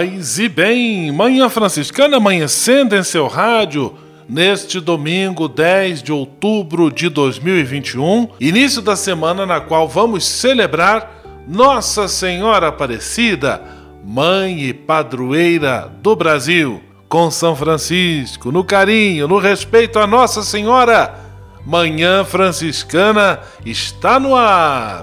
Paz e bem, Manhã Franciscana amanhecendo em seu rádio neste domingo 10 de outubro de 2021, início da semana na qual vamos celebrar Nossa Senhora Aparecida, mãe e padroeira do Brasil. Com São Francisco, no carinho, no respeito a Nossa Senhora, Manhã Franciscana está no ar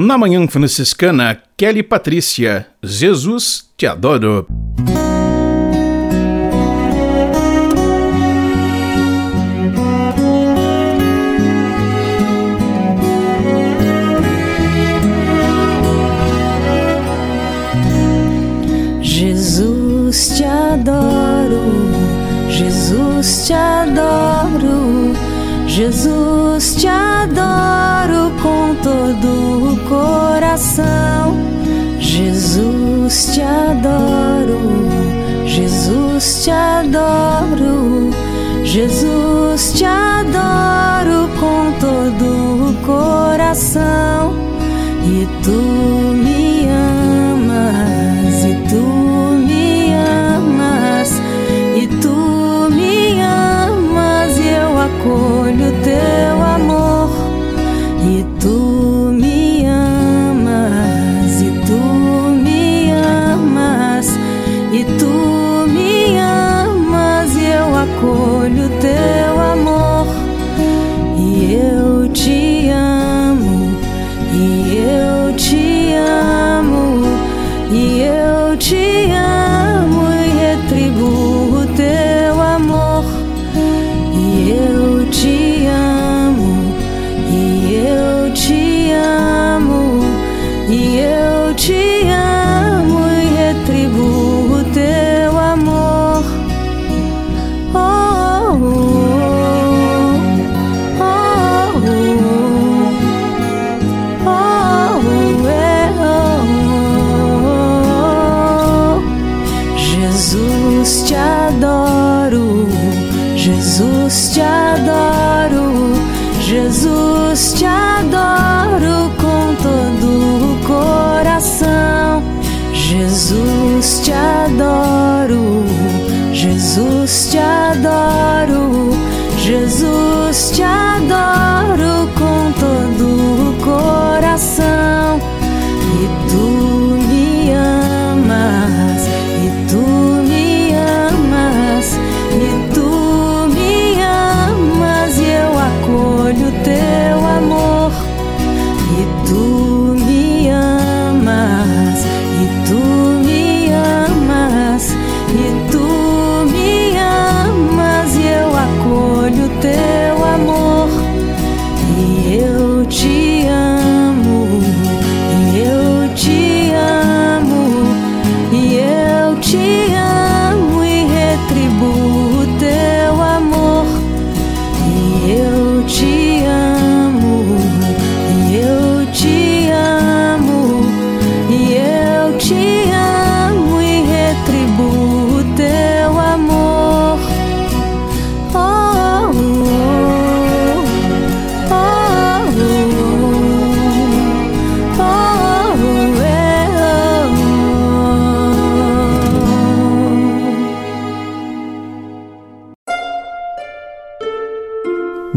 Na Manhã Franciscana, Kelly Patrícia, Jesus te adoro. Jesus te adoro, Jesus te adoro, Jesus te adoro com todo o coração. Jesus te adoro, Jesus te adoro, Jesus te adoro com todo o coração.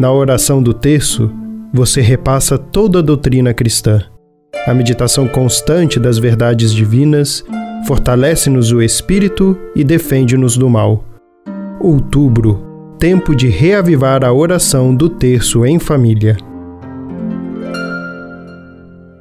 Na oração do terço, você repassa toda a doutrina cristã. A meditação constante das verdades divinas fortalece-nos o espírito e defende-nos do mal. Outubro tempo de reavivar a oração do terço em família.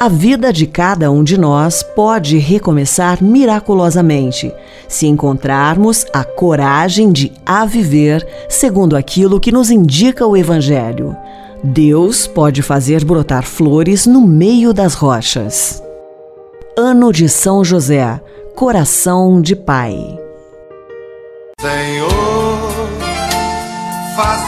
A vida de cada um de nós pode recomeçar miraculosamente se encontrarmos a coragem de a viver segundo aquilo que nos indica o Evangelho. Deus pode fazer brotar flores no meio das rochas. Ano de São José, coração de Pai. Senhor, instrumento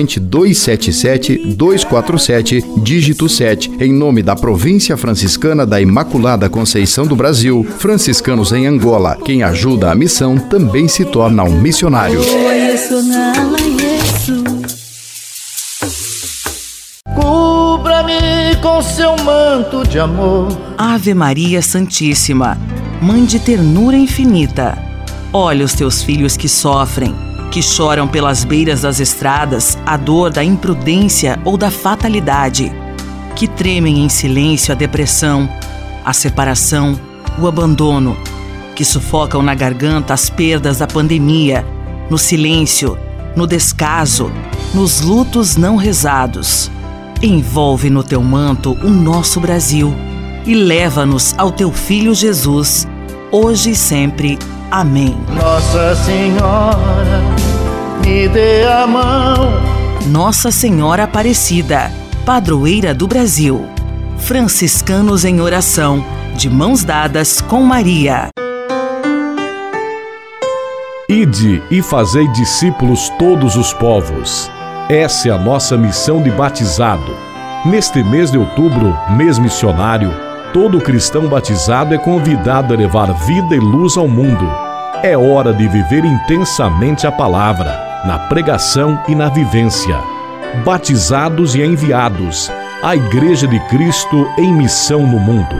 corrente 277 247, dígito 7, em nome da Província Franciscana da Imaculada Conceição do Brasil, franciscanos em Angola. Quem ajuda a missão também se torna um missionário. Cubra-me com seu manto de amor. Ave Maria Santíssima, Mãe de ternura infinita, olha os teus filhos que sofrem que choram pelas beiras das estradas a dor da imprudência ou da fatalidade, que tremem em silêncio a depressão, a separação, o abandono, que sufocam na garganta as perdas da pandemia, no silêncio, no descaso, nos lutos não rezados. Envolve no teu manto o nosso Brasil e leva-nos ao teu Filho Jesus, hoje e sempre. Amém. Nossa Senhora, me dê a mão. Nossa Senhora Aparecida, padroeira do Brasil. Franciscanos em oração, de mãos dadas com Maria. Ide e fazei discípulos todos os povos. Essa é a nossa missão de batizado. Neste mês de outubro, mês missionário, todo cristão batizado é convidado a levar vida e luz ao mundo. É hora de viver intensamente a palavra, na pregação e na vivência. Batizados e enviados, a Igreja de Cristo em missão no mundo.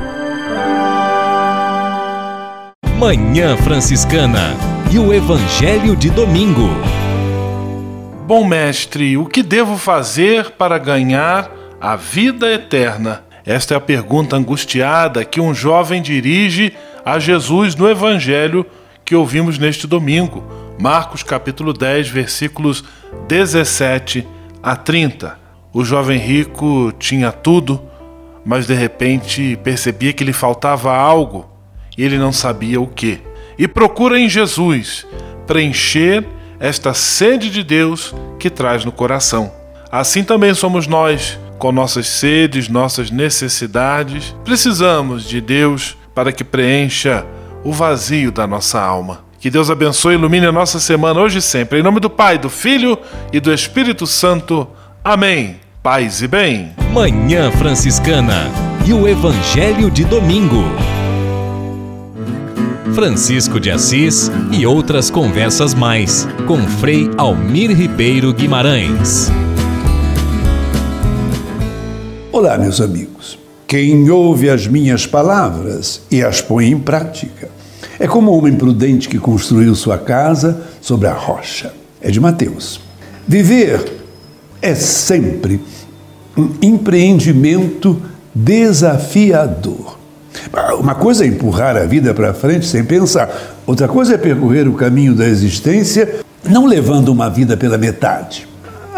Manhã Franciscana e o Evangelho de Domingo. Bom mestre, o que devo fazer para ganhar a vida eterna? Esta é a pergunta angustiada que um jovem dirige a Jesus no Evangelho que ouvimos neste domingo, Marcos capítulo 10, versículos 17 a 30. O jovem rico tinha tudo, mas de repente percebia que lhe faltava algo e ele não sabia o que. E procura em Jesus preencher esta sede de Deus que traz no coração. Assim também somos nós com nossas sedes, nossas necessidades, precisamos de Deus para que preencha o vazio da nossa alma. Que Deus abençoe e ilumine a nossa semana hoje e sempre. Em nome do Pai, do Filho e do Espírito Santo. Amém. Paz e bem. Manhã Franciscana e o Evangelho de Domingo. Francisco de Assis e outras conversas mais com Frei Almir Ribeiro Guimarães. Olá, meus amigos. Quem ouve as minhas palavras e as põe em prática é como um homem prudente que construiu sua casa sobre a rocha. É de Mateus. Viver é sempre um empreendimento desafiador. Uma coisa é empurrar a vida para frente sem pensar, outra coisa é percorrer o caminho da existência não levando uma vida pela metade.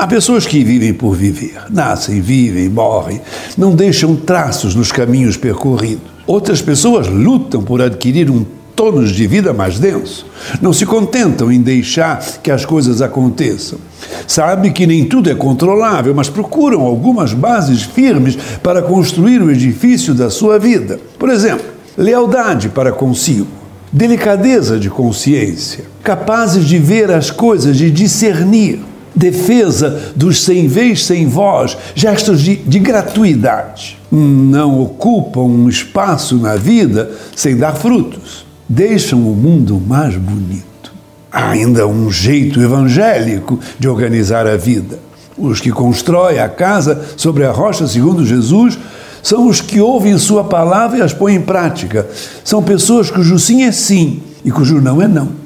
Há pessoas que vivem por viver, nascem, vivem, morrem, não deixam traços nos caminhos percorridos. Outras pessoas lutam por adquirir um tônus de vida mais denso. Não se contentam em deixar que as coisas aconteçam. Sabe que nem tudo é controlável, mas procuram algumas bases firmes para construir o edifício da sua vida. Por exemplo, lealdade para consigo, delicadeza de consciência, capazes de ver as coisas, de discernir defesa dos sem vez, sem voz, gestos de, de gratuidade. Não ocupam um espaço na vida sem dar frutos. Deixam o mundo mais bonito. Há ainda um jeito evangélico de organizar a vida. Os que constroem a casa sobre a rocha, segundo Jesus, são os que ouvem Sua palavra e as põem em prática. São pessoas cujo sim é sim e cujo não é não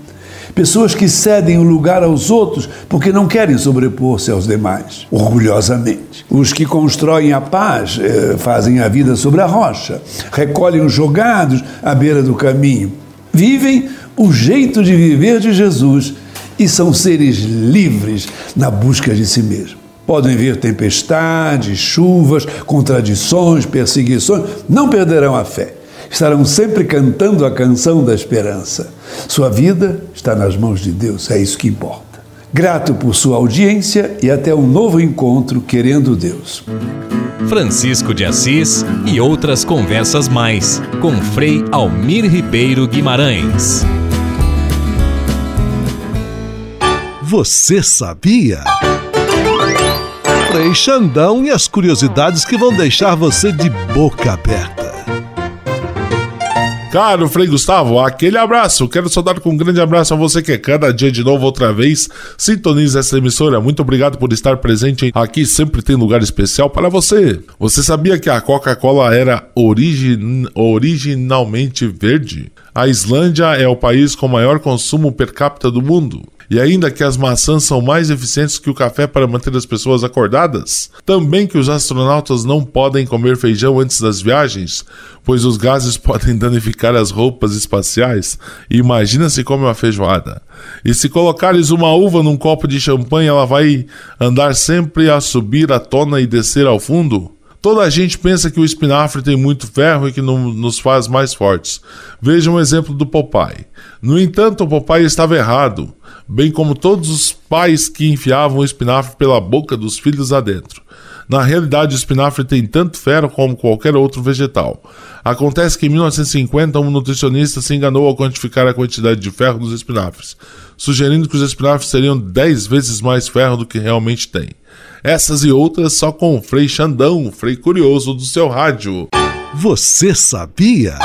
pessoas que cedem o lugar aos outros porque não querem sobrepor-se aos demais, orgulhosamente. Os que constroem a paz eh, fazem a vida sobre a rocha, recolhem os jogados à beira do caminho, vivem o jeito de viver de Jesus e são seres livres na busca de si mesmo. Podem vir tempestades, chuvas, contradições, perseguições, não perderão a fé estarão sempre cantando a canção da esperança. Sua vida está nas mãos de Deus, é isso que importa. Grato por sua audiência e até um novo encontro, querendo Deus. Francisco de Assis e outras conversas mais com Frei Almir Ribeiro Guimarães. Você sabia? Frei Xandão e as curiosidades que vão deixar você de boca aberta. Caro Frei Gustavo, aquele abraço. Quero saudar com um grande abraço a você que é cada dia de novo, outra vez, sintoniza essa emissora. Muito obrigado por estar presente aqui. Sempre tem lugar especial para você. Você sabia que a Coca-Cola era origin... originalmente verde? A Islândia é o país com maior consumo per capita do mundo. E ainda que as maçãs são mais eficientes que o café para manter as pessoas acordadas, também que os astronautas não podem comer feijão antes das viagens, pois os gases podem danificar as roupas espaciais. Imagina se come uma feijoada. E se colocares uma uva num copo de champanhe, ela vai andar sempre a subir a tona e descer ao fundo? Toda a gente pensa que o espinafre tem muito ferro e que não nos faz mais fortes. Veja um exemplo do Popeye. No entanto, o Popeye estava errado, bem como todos os pais que enfiavam o espinafre pela boca dos filhos adentro. Na realidade, o espinafre tem tanto ferro como qualquer outro vegetal. Acontece que em 1950 um nutricionista se enganou ao quantificar a quantidade de ferro dos espinafres, sugerindo que os espinafres teriam 10 vezes mais ferro do que realmente têm. Essas e outras só com o Frei Xandão, Frei Curioso do seu rádio. Você sabia?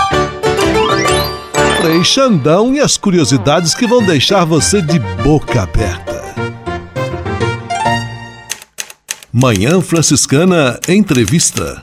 Frei Xandão e as curiosidades que vão deixar você de boca aberta. Manhã Franciscana Entrevista.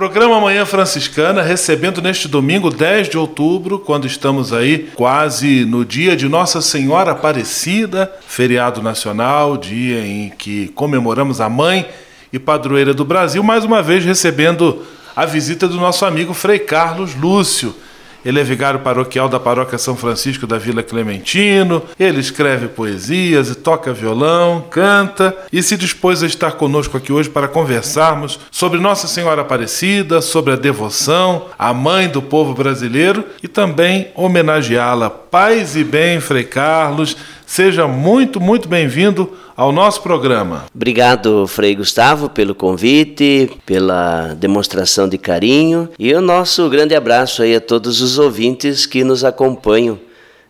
Programa Manhã Franciscana, recebendo neste domingo, 10 de outubro, quando estamos aí quase no dia de Nossa Senhora Aparecida, feriado nacional, dia em que comemoramos a mãe e padroeira do Brasil, mais uma vez recebendo a visita do nosso amigo Frei Carlos Lúcio ele é vigário paroquial da paróquia São Francisco da Vila Clementino. Ele escreve poesias e toca violão, canta e se dispôs a estar conosco aqui hoje para conversarmos sobre Nossa Senhora Aparecida, sobre a devoção, a mãe do povo brasileiro e também homenageá-la. Paz e bem, Frei Carlos. Seja muito, muito bem-vindo ao nosso programa. Obrigado, Frei Gustavo, pelo convite, pela demonstração de carinho e o nosso grande abraço aí a todos os ouvintes que nos acompanham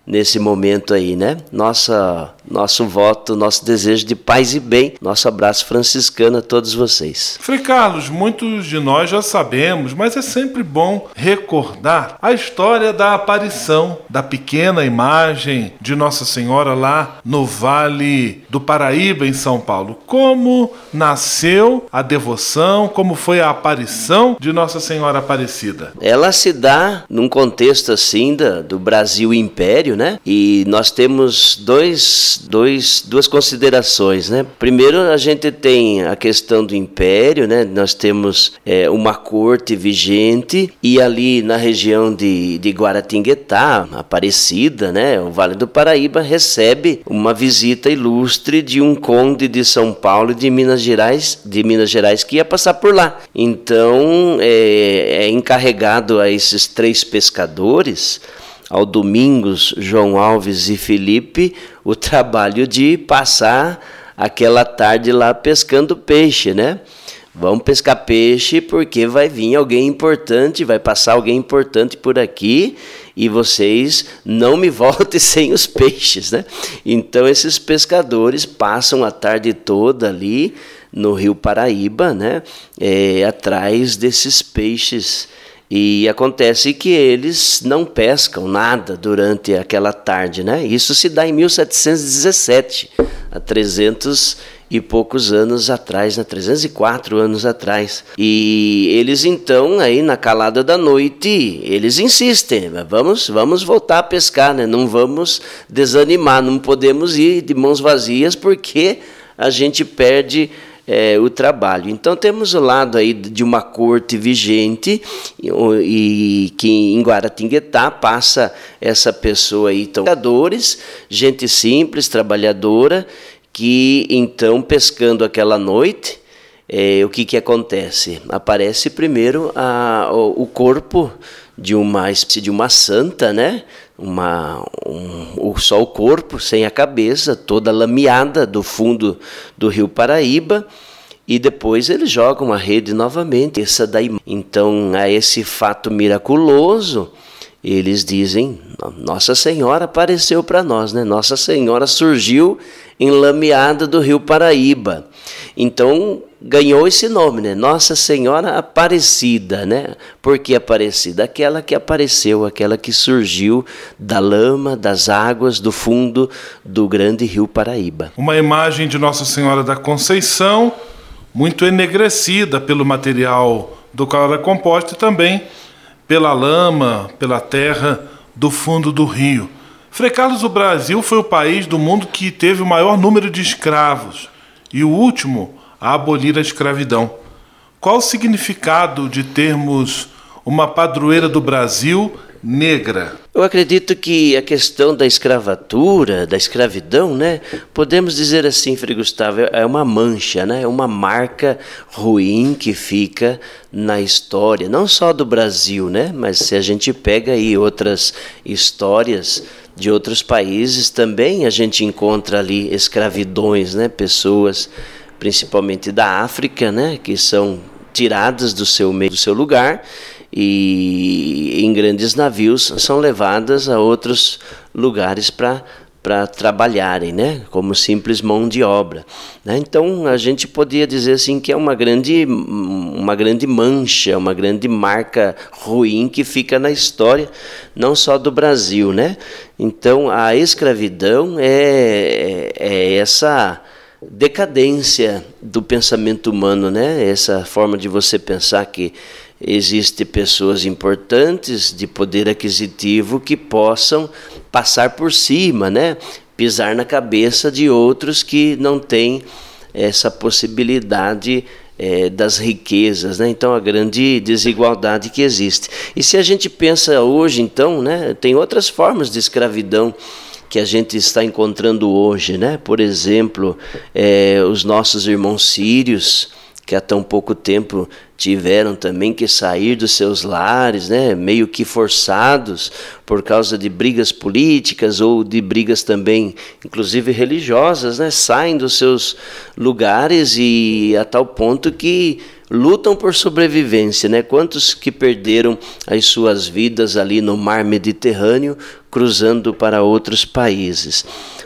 nesse momento aí, né? Nossa, nosso voto, nosso desejo de paz e bem, nosso abraço franciscano a todos vocês. Frei Carlos, muitos de nós já sabemos, mas é sempre bom recordar a história da aparição da pequena imagem de Nossa Senhora lá no Vale do Paraíba, em São Paulo. Como nasceu a devoção, como foi a aparição de Nossa Senhora Aparecida? Ela se dá num contexto assim da, do Brasil Império, né? E nós temos dois, duas considerações, né? Primeiro, a gente tem a questão do Império, né? Nós temos é, uma corte vigente e ali na região de, de Guaratinguetá, Aparecida, né? O Vale do Paraíba recebe uma visita ilustre de um conde de São Paulo e de Minas Gerais, de Minas Gerais que ia passar por lá. Então, é, é encarregado a esses três pescadores ao Domingos, João Alves e Felipe o trabalho de passar aquela tarde lá pescando peixe, né? Vamos pescar peixe porque vai vir alguém importante, vai passar alguém importante por aqui e vocês não me voltem sem os peixes, né? Então esses pescadores passam a tarde toda ali no Rio Paraíba, né? É, atrás desses peixes e acontece que eles não pescam nada durante aquela tarde, né? Isso se dá em 1717, há 300 e poucos anos atrás, né? 304 anos atrás. E eles então, aí na calada da noite, eles insistem, vamos, vamos voltar a pescar, né? Não vamos desanimar, não podemos ir de mãos vazias porque a gente perde é, o trabalho. Então temos o lado aí de uma corte vigente e, e que em Guaratinguetá passa essa pessoa aí, então, trabalhadores, gente simples, trabalhadora, que então pescando aquela noite, é, o que, que acontece? Aparece primeiro a, o, o corpo de uma de uma santa, né? Uma, um, só o corpo, sem a cabeça, toda lameada do fundo do rio Paraíba. E depois eles jogam a rede novamente. Essa daí. Então, a esse fato miraculoso, eles dizem: Nossa Senhora apareceu para nós, né? Nossa Senhora surgiu em lameada do rio Paraíba. Então, ganhou esse nome, né? Nossa Senhora Aparecida, né? Por que Aparecida? Aquela que apareceu, aquela que surgiu da lama, das águas, do fundo do grande rio Paraíba. Uma imagem de Nossa Senhora da Conceição, muito enegrecida pelo material do qual ela é composta e também pela lama, pela terra do fundo do rio. Frei Carlos, o Brasil foi o país do mundo que teve o maior número de escravos e o último a abolir a escravidão. Qual o significado de termos uma padroeira do Brasil negra? Eu acredito que a questão da escravatura, da escravidão, né, podemos dizer assim, Frei Gustavo, é uma mancha, né, é uma marca ruim que fica na história, não só do Brasil, né, mas se a gente pega aí outras histórias de outros países, também a gente encontra ali escravidões, né, pessoas principalmente da África, né, que são tiradas do seu meio, do seu lugar e em grandes navios são levadas a outros lugares para para trabalharem, né, como simples mão de obra. Né? Então a gente podia dizer assim que é uma grande, uma grande mancha, uma grande marca ruim que fica na história, não só do Brasil, né? Então a escravidão é, é essa decadência do pensamento humano, né? Essa forma de você pensar que existe pessoas importantes de poder aquisitivo que possam passar por cima, né? Pisar na cabeça de outros que não têm essa possibilidade é, das riquezas, né? Então a grande desigualdade que existe. E se a gente pensa hoje, então, né? Tem outras formas de escravidão que a gente está encontrando hoje, né? Por exemplo, é, os nossos irmãos sírios que há tão pouco tempo tiveram também que sair dos seus lares, né, meio que forçados por causa de brigas políticas ou de brigas também, inclusive religiosas, né, saem dos seus lugares e a tal ponto que lutam por sobrevivência, né? Quantos que perderam as suas vidas ali no mar Mediterrâneo, cruzando para outros países.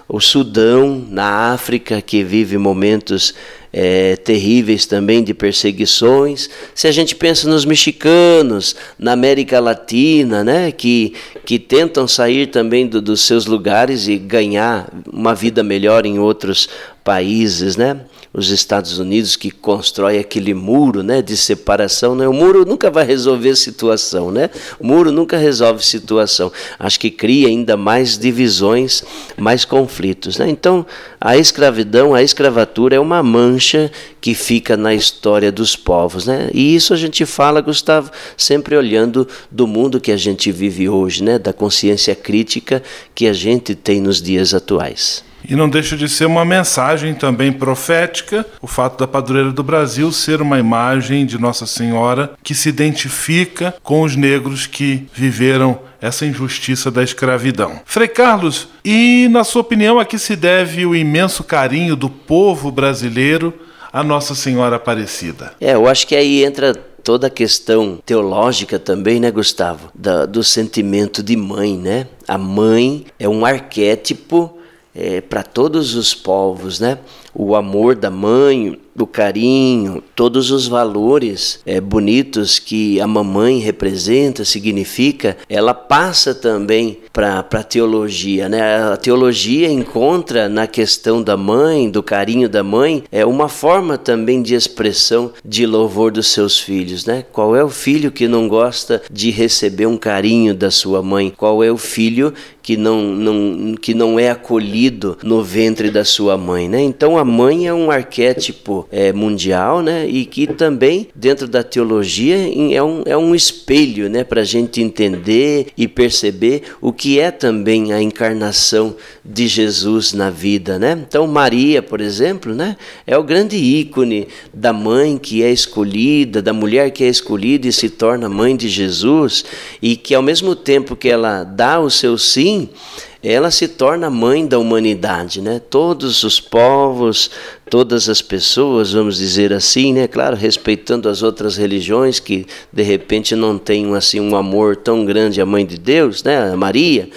O Sudão, na África, que vive momentos é, terríveis também de perseguições. Se a gente pensa nos mexicanos, na América Latina, né, que, que tentam sair também do, dos seus lugares e ganhar uma vida melhor em outros países, né? os Estados Unidos que constrói aquele muro né, de separação. Né? O muro nunca vai resolver situação, né? O muro nunca resolve situação. Acho que cria ainda mais divisões, mais conflitos. Né? Então, a escravidão, a escravatura é uma mancha que fica na história dos povos. Né? E isso a gente fala, Gustavo, sempre olhando do mundo que a gente vive hoje, né? da consciência crítica que a gente tem nos dias atuais. E não deixa de ser uma mensagem também profética, o fato da padroeira do Brasil ser uma imagem de Nossa Senhora que se identifica com os negros que viveram essa injustiça da escravidão. Frei Carlos, e na sua opinião a que se deve o imenso carinho do povo brasileiro a Nossa Senhora Aparecida? É, eu acho que aí entra toda a questão teológica também, né, Gustavo? Da, do sentimento de mãe, né? A mãe é um arquétipo é, para todos os povos, né? O amor da mãe, o carinho, todos os valores é, bonitos que a mamãe representa, significa, ela passa também para a teologia. Né? A teologia encontra na questão da mãe, do carinho da mãe, é uma forma também de expressão de louvor dos seus filhos. Né? Qual é o filho que não gosta de receber um carinho da sua mãe? Qual é o filho que não, não, que não é acolhido no ventre da sua mãe? Né? Então a mãe é um arquétipo é, mundial, né? E que também dentro da teologia é um, é um espelho, né? Para a gente entender e perceber o que é também a encarnação de Jesus na vida, né? Então Maria, por exemplo, né? É o grande ícone da mãe que é escolhida, da mulher que é escolhida e se torna mãe de Jesus e que ao mesmo tempo que ela dá o seu sim, ela se torna mãe da humanidade, né? Todos os povos, todas as pessoas, vamos dizer assim, né? Claro, respeitando as outras religiões que de repente não têm assim um amor tão grande à mãe de Deus, né? A Maria,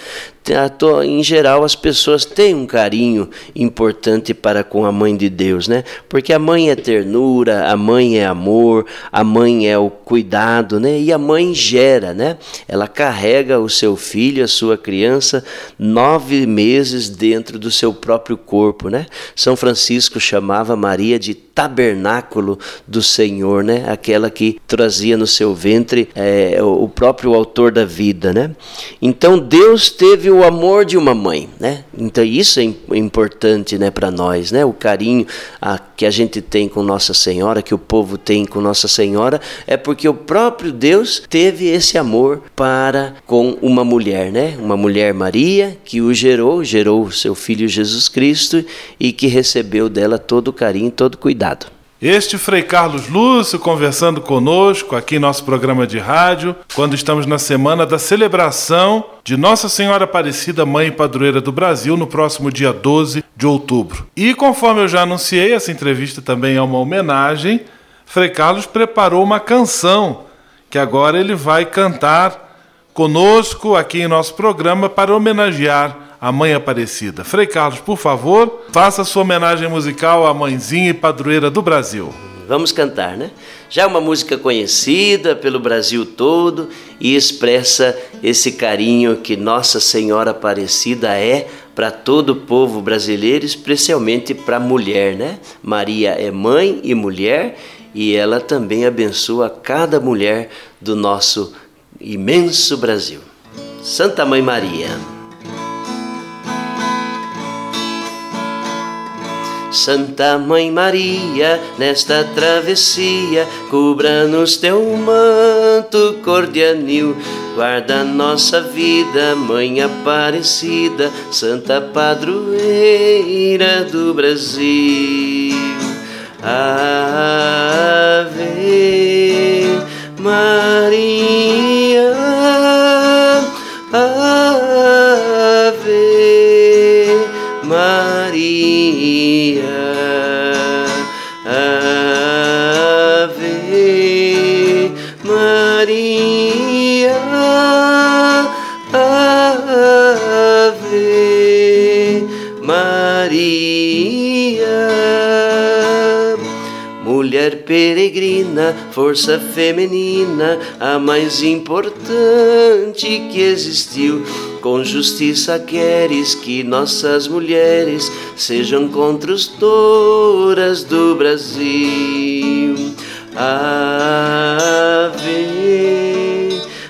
em geral as pessoas têm um carinho importante para com a mãe de Deus, né? Porque a mãe é ternura, a mãe é amor, a mãe é o cuidado, né? E a mãe gera, né? Ela carrega o seu filho, a sua criança, nove meses dentro do seu próprio corpo, né? São Francisco chamava Maria de tabernáculo do Senhor, né? Aquela que trazia no seu ventre é, o próprio autor da vida, né? Então Deus teve o amor de uma mãe, né? Então isso é importante, né, para nós, né? O carinho a, que a gente tem com Nossa Senhora, que o povo tem com Nossa Senhora, é porque o próprio Deus teve esse amor para com uma mulher, né? Uma mulher Maria que o gerou, gerou o seu filho Jesus Cristo e que recebeu dela todo o carinho, todo o cuidado. Este Frei Carlos Lúcio conversando conosco aqui em nosso programa de rádio, quando estamos na semana da celebração de Nossa Senhora Aparecida, Mãe e Padroeira do Brasil, no próximo dia 12 de outubro. E conforme eu já anunciei, essa entrevista também é uma homenagem. Frei Carlos preparou uma canção que agora ele vai cantar conosco aqui em nosso programa para homenagear a Mãe Aparecida. Frei Carlos, por favor, faça sua homenagem musical à mãezinha e padroeira do Brasil. Vamos cantar, né? Já é uma música conhecida pelo Brasil todo e expressa esse carinho que Nossa Senhora Aparecida é para todo o povo brasileiro, especialmente para a mulher, né? Maria é mãe e mulher e ela também abençoa cada mulher do nosso imenso Brasil. Santa Mãe Maria. Santa Mãe Maria, nesta travessia, cubra-nos teu manto cordianil. Guarda nossa vida, Mãe Aparecida, Santa Padroeira do Brasil. Ave Maria, Mulher peregrina, força feminina, a mais importante que existiu. Com justiça queres que nossas mulheres sejam construtoras do Brasil. Ave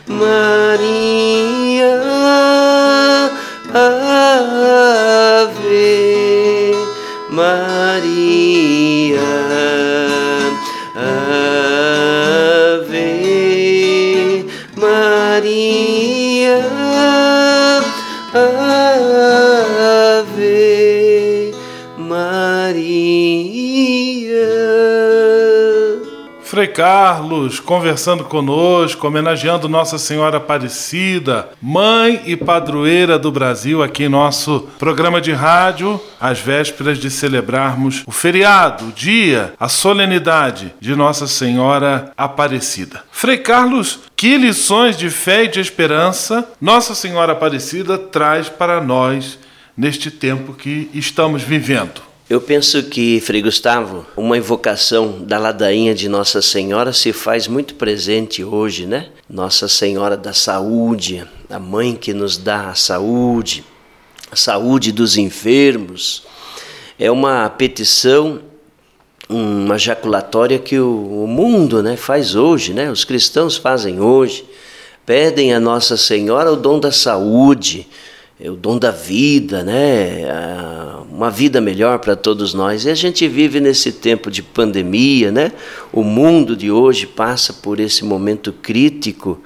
Maria, Carlos conversando conosco, homenageando Nossa Senhora Aparecida, mãe e padroeira do Brasil, aqui em nosso programa de rádio, às vésperas de celebrarmos o feriado, o dia, a solenidade de Nossa Senhora Aparecida. Frei Carlos, que lições de fé e de esperança Nossa Senhora Aparecida traz para nós neste tempo que estamos vivendo? Eu penso que, Frei Gustavo, uma invocação da ladainha de Nossa Senhora se faz muito presente hoje, né? Nossa Senhora da Saúde, a mãe que nos dá a saúde, a saúde dos enfermos. É uma petição, uma jaculatória que o, o mundo né, faz hoje, né? Os cristãos fazem hoje. Pedem a Nossa Senhora o dom da saúde, o dom da vida, né? Uma vida melhor para todos nós. E a gente vive nesse tempo de pandemia, né? O mundo de hoje passa por esse momento crítico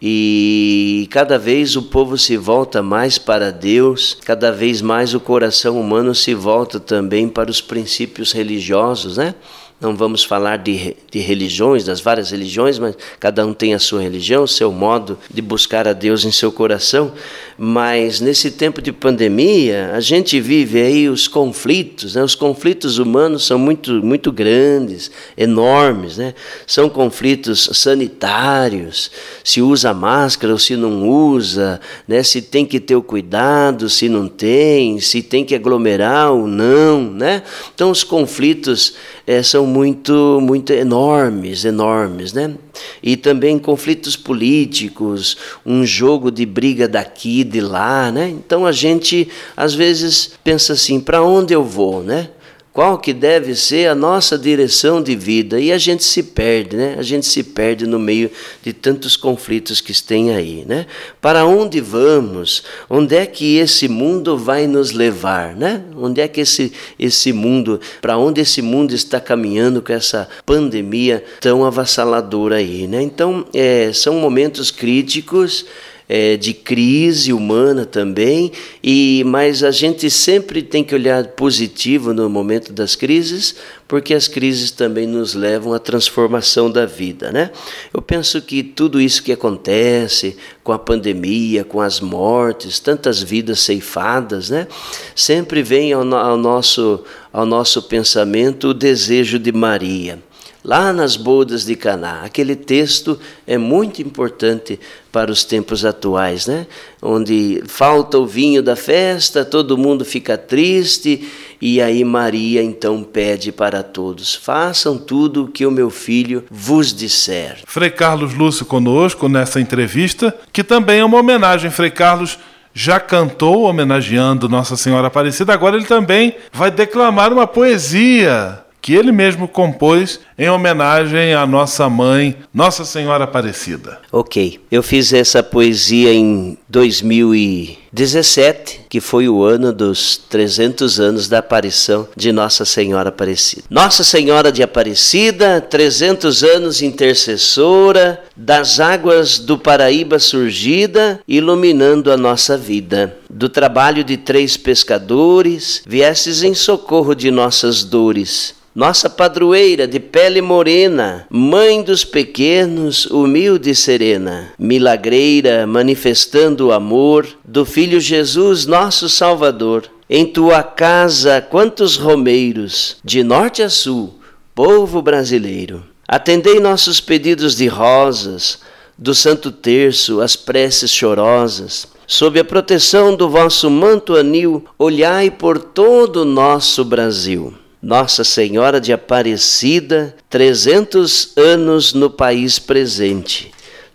e cada vez o povo se volta mais para Deus, cada vez mais o coração humano se volta também para os princípios religiosos, né? Não vamos falar de, de religiões, das várias religiões, mas cada um tem a sua religião, o seu modo de buscar a Deus em seu coração. Mas nesse tempo de pandemia, a gente vive aí os conflitos, né? os conflitos humanos são muito, muito grandes, enormes. Né? São conflitos sanitários, se usa máscara ou se não usa, né? se tem que ter o cuidado, se não tem, se tem que aglomerar ou não. Né? Então, os conflitos é, são muito, muito enormes, enormes, né? E também conflitos políticos, um jogo de briga daqui, de lá, né? Então a gente às vezes pensa assim, para onde eu vou, né? Qual que deve ser a nossa direção de vida. E a gente se perde, né? A gente se perde no meio de tantos conflitos que tem aí, né? Para onde vamos? Onde é que esse mundo vai nos levar, né? Onde é que esse, esse mundo, para onde esse mundo está caminhando com essa pandemia tão avassaladora aí, né? Então, é, são momentos críticos é, de crise humana também, e mas a gente sempre tem que olhar positivo no momento das crises, porque as crises também nos levam à transformação da vida, né? Eu penso que tudo isso que acontece com a pandemia, com as mortes, tantas vidas ceifadas, né? Sempre vem ao, ao nosso ao nosso pensamento o desejo de Maria lá nas bodas de Caná. Aquele texto é muito importante para os tempos atuais, né? Onde falta o vinho da festa, todo mundo fica triste e aí Maria então pede para todos: façam tudo o que o meu filho vos disser. Frei Carlos Lúcio conosco nessa entrevista, que também é uma homenagem, Frei Carlos já cantou homenageando Nossa Senhora Aparecida, agora ele também vai declamar uma poesia que ele mesmo compôs em homenagem à nossa mãe, Nossa Senhora Aparecida. Ok, eu fiz essa poesia em 2017, que foi o ano dos 300 anos da aparição de Nossa Senhora Aparecida. Nossa Senhora de Aparecida, 300 anos intercessora, das águas do Paraíba surgida, iluminando a nossa vida. Do trabalho de três pescadores, viestes em socorro de nossas dores nossa padroeira de pele morena, mãe dos pequenos, humilde e serena, milagreira, manifestando o amor do Filho Jesus, nosso Salvador. Em tua casa, quantos romeiros, de norte a sul, povo brasileiro. Atendei nossos pedidos de rosas, do Santo Terço, as preces chorosas. Sob a proteção do vosso manto anil, olhai por todo o nosso Brasil. Nossa Senhora de Aparecida, 300 anos no país presente,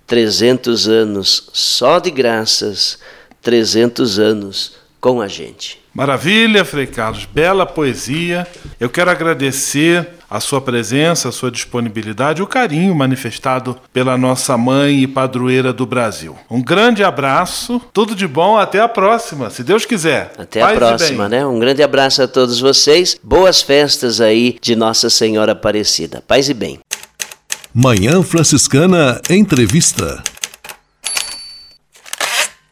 300 anos só de graças, 300 anos com a gente. Maravilha, Frei Carlos, bela poesia. Eu quero agradecer a sua presença, a sua disponibilidade, o carinho manifestado pela nossa mãe e padroeira do Brasil. Um grande abraço, tudo de bom, até a próxima, se Deus quiser. Até Paz a próxima, né? Um grande abraço a todos vocês. Boas festas aí de Nossa Senhora Aparecida. Paz e bem. Manhã Franciscana Entrevista.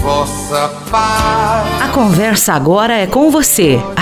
Vossa paz. A conversa agora é com você,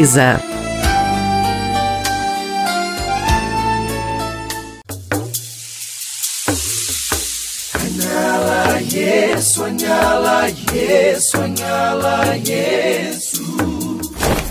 Лиза. Soñala, yeah, soñala, yeah.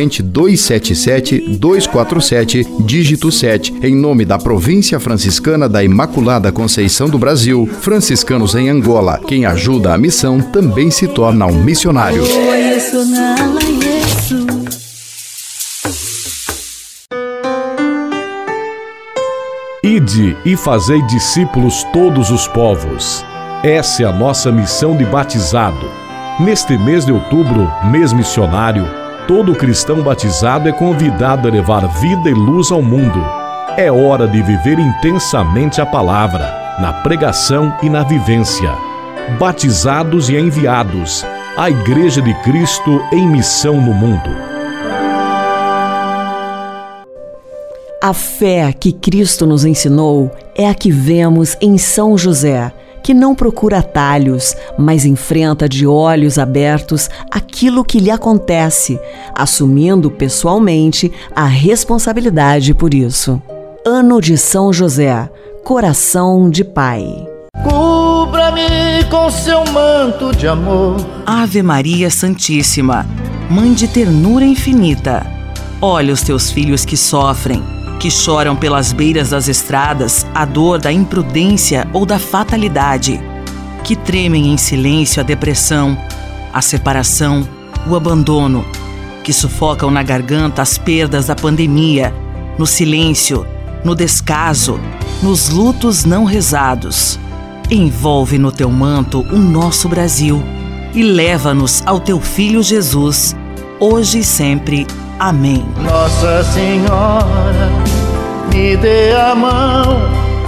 corrente 277 247, dígito 7, em nome da Província Franciscana da Imaculada Conceição do Brasil, franciscanos em Angola. Quem ajuda a missão também se torna um missionário. Ide e fazei discípulos todos os povos. Essa é a nossa missão de batizado. Neste mês de outubro, mês missionário, todo cristão batizado é convidado a levar vida e luz ao mundo. É hora de viver intensamente a palavra, na pregação e na vivência. Batizados e enviados, a Igreja de Cristo em missão no mundo. A fé que Cristo nos ensinou é a que vemos em São José que não procura atalhos, mas enfrenta de olhos abertos aquilo que lhe acontece, assumindo pessoalmente a responsabilidade por isso. Ano de São José, coração de pai. Cubra-me com seu manto de amor. Ave Maria Santíssima, Mãe de ternura infinita, olha os teus filhos que sofrem que choram pelas beiras das estradas a dor da imprudência ou da fatalidade, que tremem em silêncio a depressão, a separação, o abandono, que sufocam na garganta as perdas da pandemia, no silêncio, no descaso, nos lutos não rezados. Envolve no teu manto o nosso Brasil e leva-nos ao teu Filho Jesus, hoje e sempre. Amém. Nossa Senhora, me dê a mão.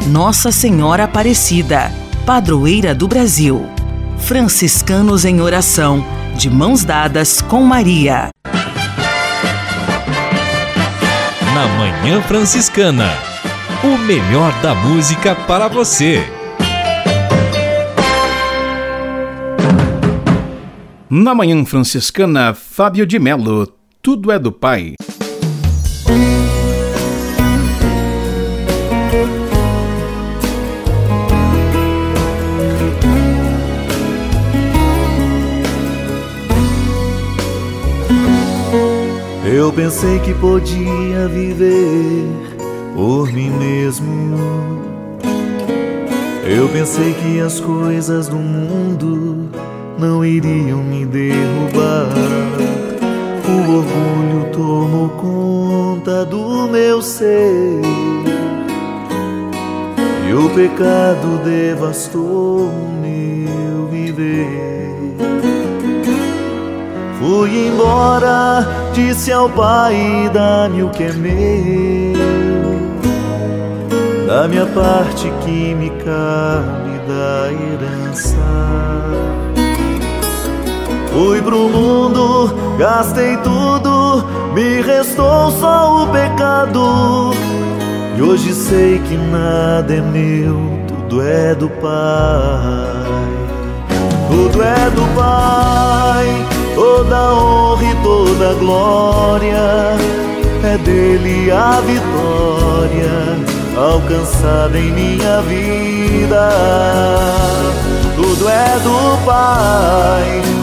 Nossa Senhora Aparecida, padroeira do Brasil. Franciscanos em oração, de mãos dadas com Maria. Na Manhã Franciscana, o melhor da música para você. Na Manhã Franciscana, Fábio de Melo, Tudo é do Pai. Eu pensei que podia viver por mim mesmo. Eu pensei que as coisas do mundo não iriam me derrubar. O orgulho tomou conta do meu ser. E o pecado devastou o meu viver. Fui embora, disse ao pai: dá-me o que é meu, da minha parte que me cabe da herança. Fui pro mundo, gastei tudo, me restou só o pecado. E hoje sei que nada é meu, tudo é do Pai. Tudo é do Pai toda honra e toda glória é dele a vitória alcançada em minha vida. Tudo é do Pai,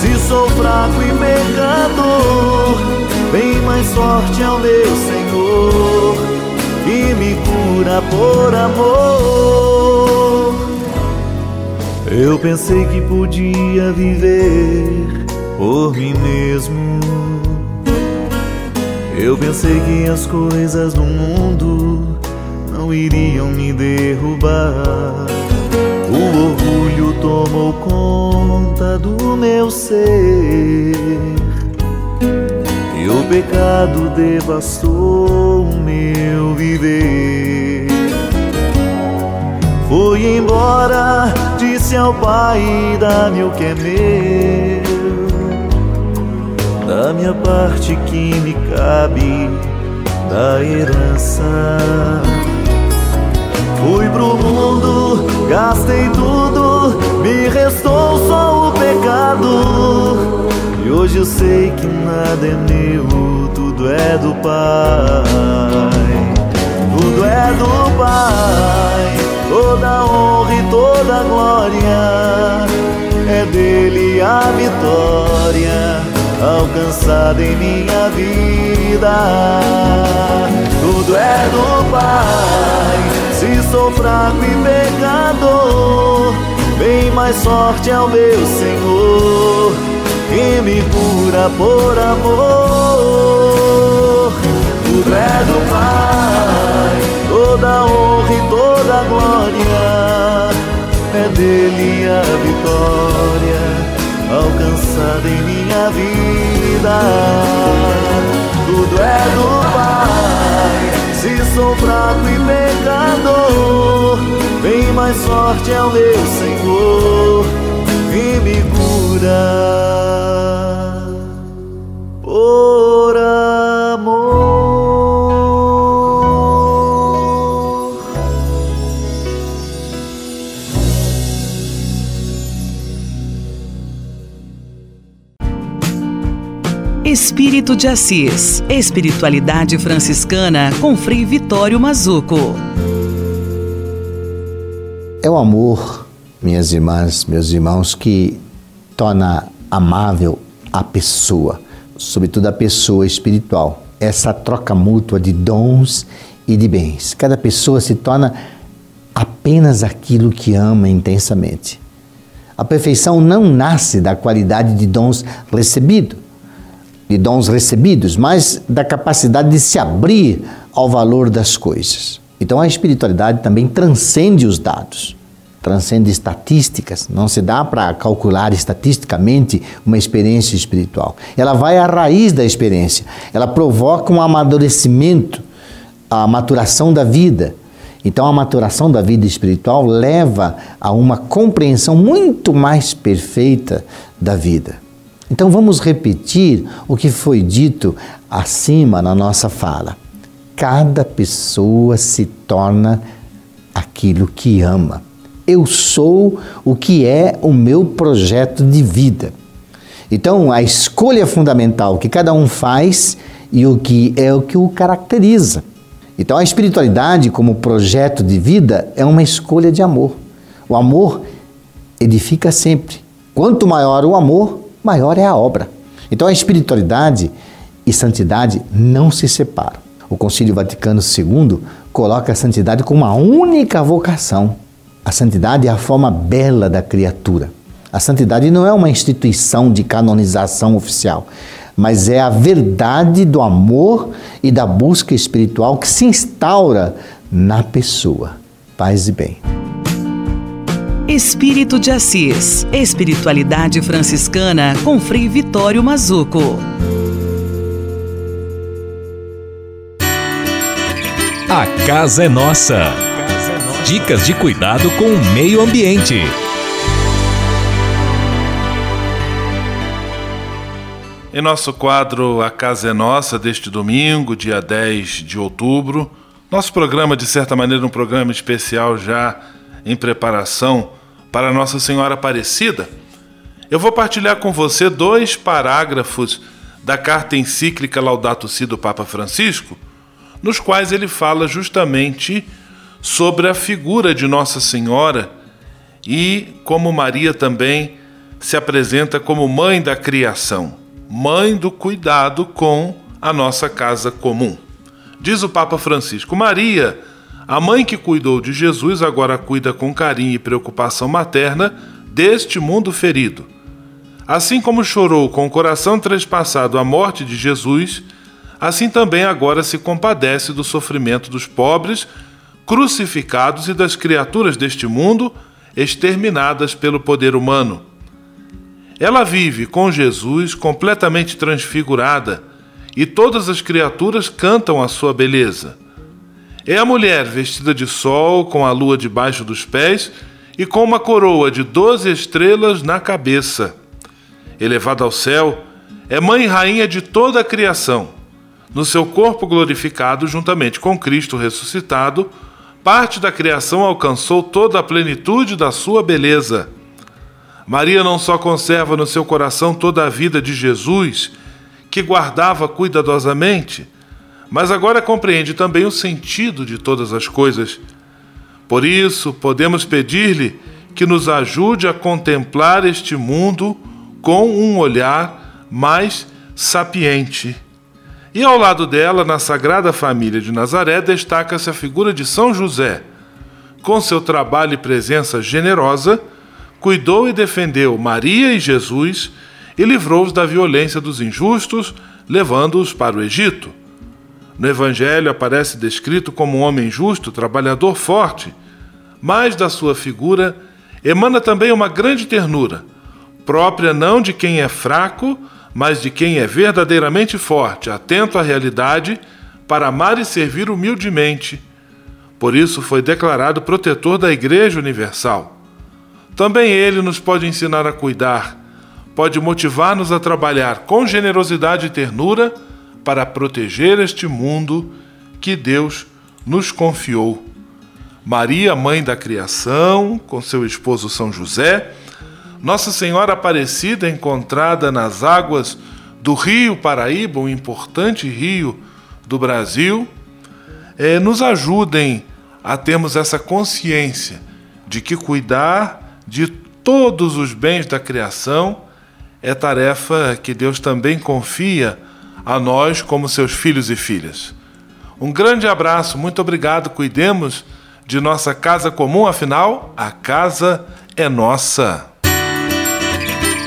se sou fraco e pecador, bem mais forte é o meu Senhor que me cura por amor. Eu pensei que podia viver por mim mesmo. Eu pensei que as coisas do mundo não iriam me derrubar. Tomou conta do meu ser. E o pecado devastou o meu viver. Fui embora, disse ao pai: dá-me o que é meu da minha parte que me cabe da herança. Fui pro mundo, gastei tudo, me restou só o pecado. E hoje eu sei que nada é meu, tudo é do Pai. Tudo é do Pai, toda honra e toda glória é dele a vitória alcançada em minha vida. Tudo é do Pai, se sou fraco e pecador, bem mais forte é o meu Senhor, que me cura por amor. Tudo é do Pai, toda honra e toda glória, é dele a vitória alcançada em minha vida. Tudo é do Pai, se sou fraco e pecador, mais forte é o meu Senhor que me cura. Por Espírito de Assis. Espiritualidade franciscana com Frei Vitório Mazuco. É o amor, minhas irmãs, meus irmãos, que torna amável a pessoa, sobretudo a pessoa espiritual. Essa troca mútua de dons e de bens. Cada pessoa se torna apenas aquilo que ama intensamente. A perfeição não nasce da qualidade de dons recebidos, de dons recebidos, mas da capacidade de se abrir ao valor das coisas. Então a espiritualidade também transcende os dados, transcende estatísticas. Não se dá para calcular estatisticamente uma experiência espiritual. Ela vai à raiz da experiência. Ela provoca um amadurecimento, a maturação da vida. Então a maturação da vida espiritual leva a uma compreensão muito mais perfeita da vida. Então vamos repetir o que foi dito acima na nossa fala. Cada pessoa se torna aquilo que ama. Eu sou o que é o meu projeto de vida. Então, a escolha fundamental que cada um faz e o que é o que o caracteriza. Então, a espiritualidade como projeto de vida é uma escolha de amor. O amor edifica sempre. Quanto maior o amor, maior é a obra. Então a espiritualidade e santidade não se separam. O Concílio Vaticano II coloca a santidade como uma única vocação. A santidade é a forma bela da criatura. A santidade não é uma instituição de canonização oficial, mas é a verdade do amor e da busca espiritual que se instaura na pessoa. Paz e bem. Espírito de Assis. Espiritualidade franciscana com Frei Vitório Mazuco. A casa é nossa. Dicas de cuidado com o meio ambiente. Em nosso quadro A Casa é Nossa, deste domingo, dia 10 de outubro, nosso programa, de certa maneira, um programa especial já em preparação para Nossa Senhora Aparecida, eu vou partilhar com você dois parágrafos da carta encíclica Laudato Si do Papa Francisco, nos quais ele fala justamente sobre a figura de Nossa Senhora e como Maria também se apresenta como mãe da criação, mãe do cuidado com a nossa casa comum. Diz o Papa Francisco: Maria a mãe que cuidou de Jesus agora cuida com carinho e preocupação materna deste mundo ferido. Assim como chorou com o coração trespassado a morte de Jesus, assim também agora se compadece do sofrimento dos pobres, crucificados e das criaturas deste mundo exterminadas pelo poder humano. Ela vive com Jesus completamente transfigurada e todas as criaturas cantam a sua beleza. É a mulher vestida de sol, com a lua debaixo dos pés e com uma coroa de doze estrelas na cabeça. Elevada ao céu, é mãe e rainha de toda a criação. No seu corpo glorificado, juntamente com Cristo ressuscitado, parte da criação alcançou toda a plenitude da sua beleza. Maria não só conserva no seu coração toda a vida de Jesus, que guardava cuidadosamente, mas agora compreende também o sentido de todas as coisas. Por isso, podemos pedir-lhe que nos ajude a contemplar este mundo com um olhar mais sapiente. E ao lado dela, na Sagrada Família de Nazaré, destaca-se a figura de São José. Com seu trabalho e presença generosa, cuidou e defendeu Maria e Jesus e livrou-os da violência dos injustos, levando-os para o Egito. No Evangelho aparece descrito como um homem justo, trabalhador forte, mas da sua figura emana também uma grande ternura, própria não de quem é fraco, mas de quem é verdadeiramente forte, atento à realidade, para amar e servir humildemente. Por isso foi declarado protetor da Igreja Universal. Também ele nos pode ensinar a cuidar, pode motivar-nos a trabalhar com generosidade e ternura para proteger este mundo que Deus nos confiou. Maria, mãe da criação, com seu esposo São José, Nossa Senhora Aparecida encontrada nas águas do Rio Paraíba, um importante rio do Brasil, é, nos ajudem a termos essa consciência de que cuidar de todos os bens da criação é tarefa que Deus também confia a nós como seus filhos e filhas. Um grande abraço, muito obrigado. Cuidemos de nossa casa comum, afinal, a casa é nossa.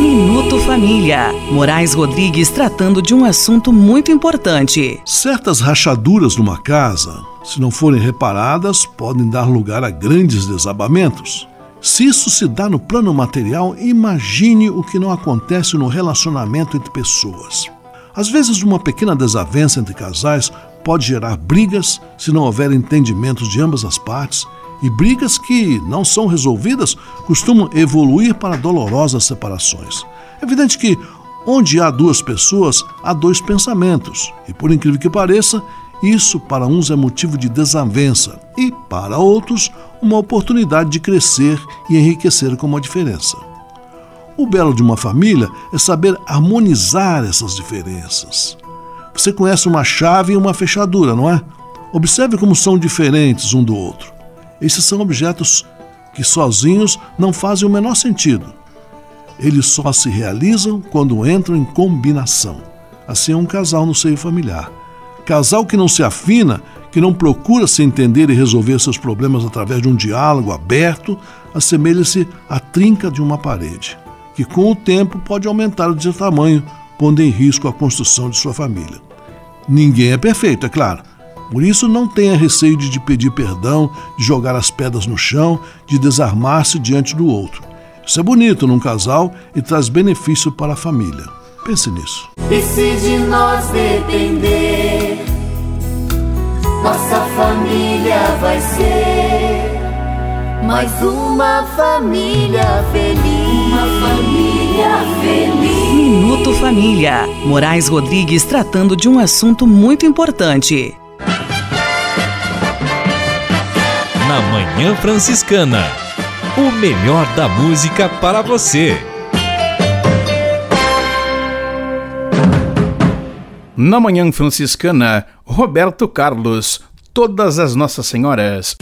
Minuto Família. Moraes Rodrigues tratando de um assunto muito importante. Certas rachaduras numa casa, se não forem reparadas, podem dar lugar a grandes desabamentos. Se isso se dá no plano material, imagine o que não acontece no relacionamento entre pessoas. Às vezes, uma pequena desavença entre casais pode gerar brigas se não houver entendimentos de ambas as partes, e brigas que não são resolvidas costumam evoluir para dolorosas separações. É evidente que onde há duas pessoas, há dois pensamentos, e por incrível que pareça, isso para uns é motivo de desavença e para outros uma oportunidade de crescer e enriquecer com uma diferença. O belo de uma família é saber harmonizar essas diferenças. Você conhece uma chave e uma fechadura, não é? Observe como são diferentes um do outro. Esses são objetos que sozinhos não fazem o menor sentido. Eles só se realizam quando entram em combinação. Assim é um casal no seio familiar. Casal que não se afina, que não procura se entender e resolver seus problemas através de um diálogo aberto, assemelha-se à trinca de uma parede, que com o tempo pode aumentar de tamanho, pondo em risco a construção de sua família. Ninguém é perfeito, é claro. Por isso, não tenha receio de pedir perdão, de jogar as pedras no chão, de desarmar-se diante do outro. Isso é bonito num casal e traz benefício para a família. Pense nisso. E se de nós depender, nossa família vai ser mais uma família feliz. Uma família feliz. Minuto Família. Moraes Rodrigues tratando de um assunto muito importante. Na Manhã Franciscana. O melhor da música para você. Na Manhã Franciscana, Roberto Carlos, Todas as Nossas Senhoras.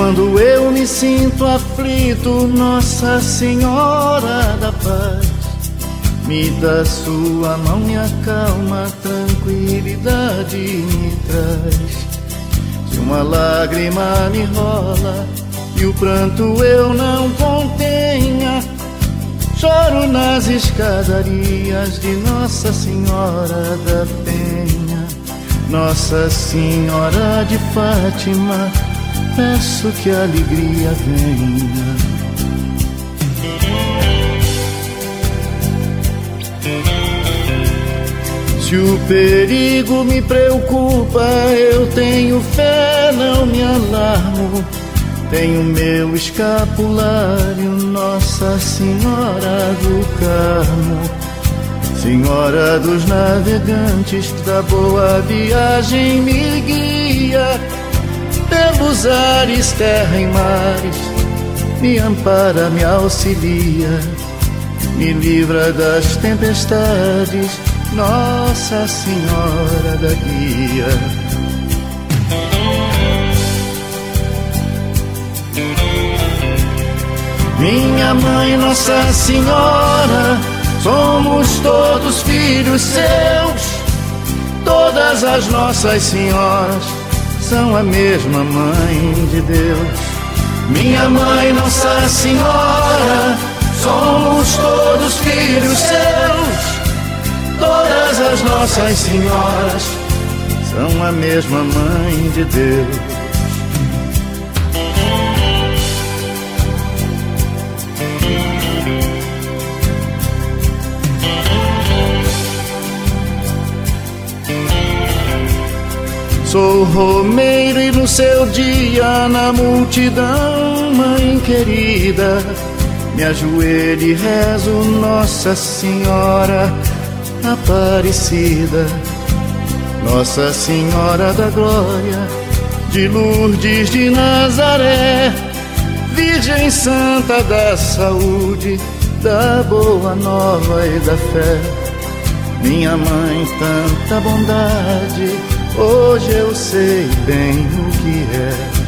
Quando eu me sinto aflito, Nossa Senhora da Paz, me dá sua mão, me acalma, tranquilidade me traz. Se uma lágrima me rola e o pranto eu não contenha, choro nas escadarias de Nossa Senhora da Penha, Nossa Senhora de Fátima peço que a alegria venha. Se o perigo me preocupa, eu tenho fé, não me alarmo. Tenho meu escapulário, Nossa Senhora do Carmo. Senhora dos navegantes, da boa viagem me guia pelos ares, terra e mares, me ampara, me auxilia, me livra das tempestades, Nossa Senhora da Guia. Minha mãe, Nossa Senhora, somos todos filhos seus, todas as nossas senhoras são a mesma mãe de Deus. Minha mãe, Nossa Senhora, somos todos filhos seus. Todas as nossas senhoras são a mesma mãe de Deus. Sou romeiro e no seu dia na multidão, mãe querida, me ajoelho e rezo Nossa Senhora Aparecida, Nossa Senhora da Glória, de Lourdes de Nazaré, Virgem Santa da Saúde, da Boa Nova e da Fé. Minha mãe, tanta bondade, hoje eu sei bem o que é.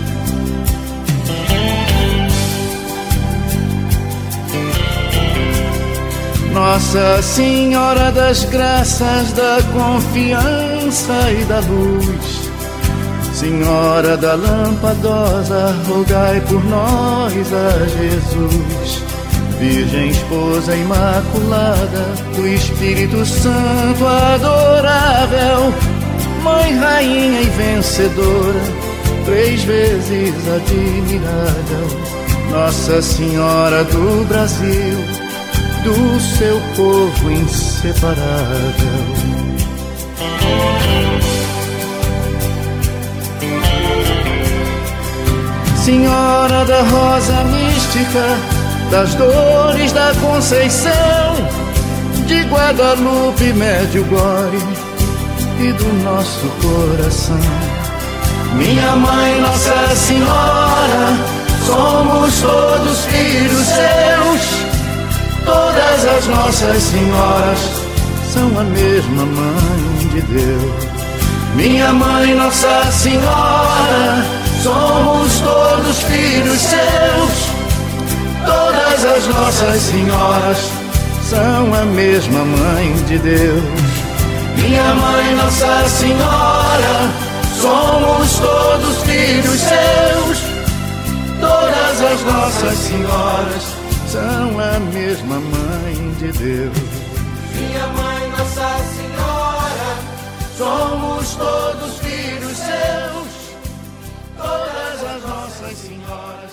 Nossa Senhora das Graças, da confiança e da luz, Senhora da Lampadosa, rogai por nós a Jesus. Virgem Esposa Imaculada do Espírito Santo adorável, Mãe, Rainha e Vencedora, três vezes admirável, Nossa Senhora do Brasil, do seu povo inseparável. Senhora da Rosa Mística, das dores da Conceição, de Guadalupe, Medjugorje e do nosso coração. Minha mãe, Nossa Senhora, somos todos filhos seus. Todas as nossas senhoras são a mesma mãe de Deus. Minha mãe, Nossa Senhora, somos todos filhos seus. Todas as nossas senhoras são a mesma mãe de Deus. Minha mãe, Nossa Senhora, somos todos filhos seus. Todas as nossas senhoras são a mesma mãe de Deus. Minha mãe, Nossa Senhora, somos todos filhos seus. Todas as nossas senhoras.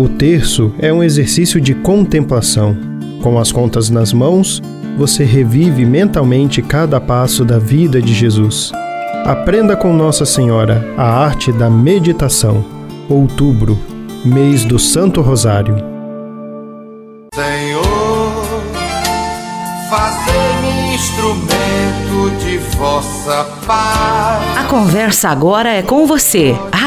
O terço é um exercício de contemplação. Com as contas nas mãos, você revive mentalmente cada passo da vida de Jesus. Aprenda com Nossa Senhora a arte da meditação. Outubro, mês do Santo Rosário. Senhor, fazei-me instrumento de vossa paz. A conversa agora é com você,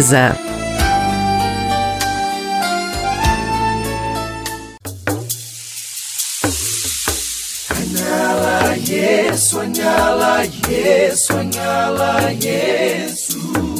Лиза. Sonhá-la, yeah, sonhá-la, yeah, sonhá-la, yeah, Jesus.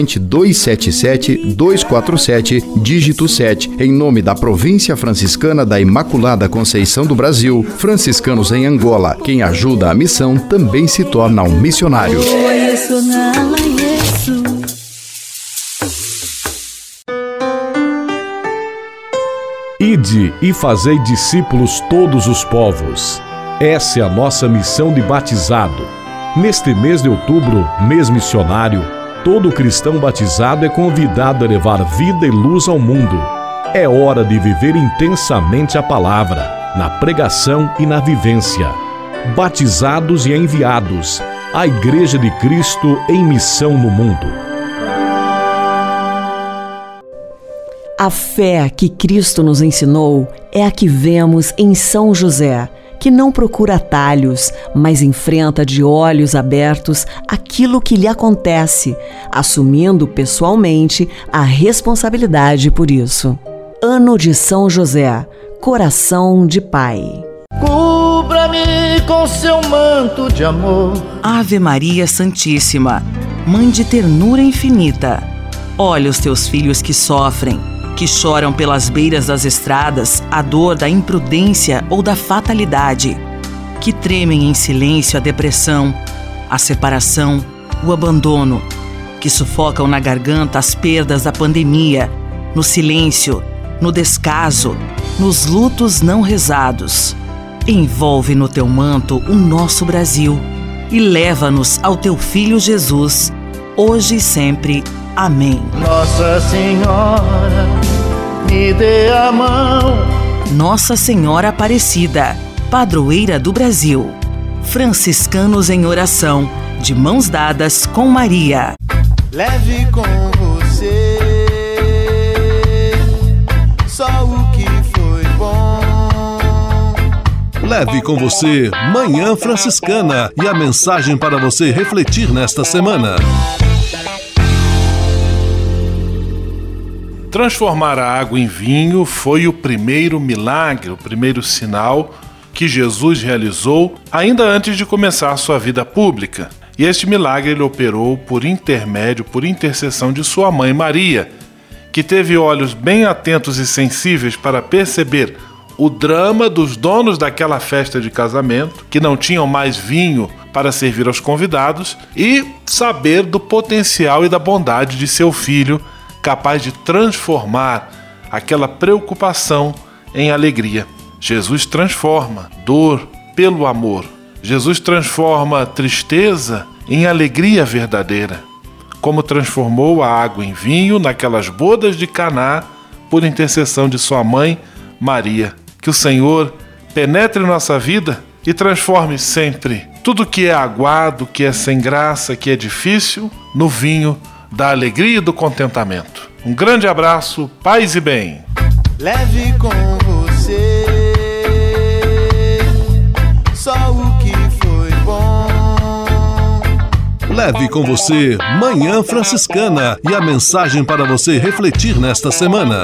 277-247, dígito 7, em nome da Província Franciscana da Imaculada Conceição do Brasil, franciscanos em Angola. Quem ajuda a missão também se torna um missionário. Ide e fazei discípulos todos os povos. Essa é a nossa missão de batizado. Neste mês de outubro, mês missionário, Todo cristão batizado é convidado a levar vida e luz ao mundo. É hora de viver intensamente a palavra, na pregação e na vivência. Batizados e enviados, a Igreja de Cristo em missão no mundo. A fé que Cristo nos ensinou é a que vemos em São José, que não procura atalhos, mas enfrenta de olhos abertos aquilo que lhe acontece, assumindo pessoalmente a responsabilidade por isso. Ano de São José, coração de pai. Cubra-me com seu manto de amor. Ave Maria Santíssima, Mãe de ternura infinita, olha os teus filhos que sofrem que choram pelas beiras das estradas a dor da imprudência ou da fatalidade, que tremem em silêncio a depressão, a separação, o abandono, que sufocam na garganta as perdas da pandemia, no silêncio, no descaso, nos lutos não rezados. Envolve no teu manto o nosso Brasil e leva-nos ao teu Filho Jesus, hoje e sempre. Amém. Nossa Senhora, me dê a mão. Nossa Senhora Aparecida, padroeira do Brasil. Franciscanos em oração, de mãos dadas com Maria. Leve com você só o que foi bom. Leve com você Manhã Franciscana e a mensagem para você refletir nesta semana. Transformar a água em vinho foi o primeiro milagre, o primeiro sinal que Jesus realizou ainda antes de começar sua vida pública. E este milagre ele operou por intermédio, por intercessão de sua mãe Maria, que teve olhos bem atentos e sensíveis para perceber o drama dos donos daquela festa de casamento, que não tinham mais vinho para servir aos convidados, e saber do potencial e da bondade de seu filho capaz de transformar aquela preocupação em alegria. Jesus transforma dor pelo amor. Jesus transforma tristeza em alegria verdadeira, como transformou a água em vinho naquelas bodas de Caná por intercessão de sua mãe Maria. Que o Senhor penetre nossa vida e transforme sempre tudo que é aguado, que é sem graça, que é difícil, no vinho da alegria e do contentamento. Um grande abraço, paz e bem. Leve com você só o que foi bom. Leve com você Manhã Franciscana e a mensagem para você refletir nesta semana.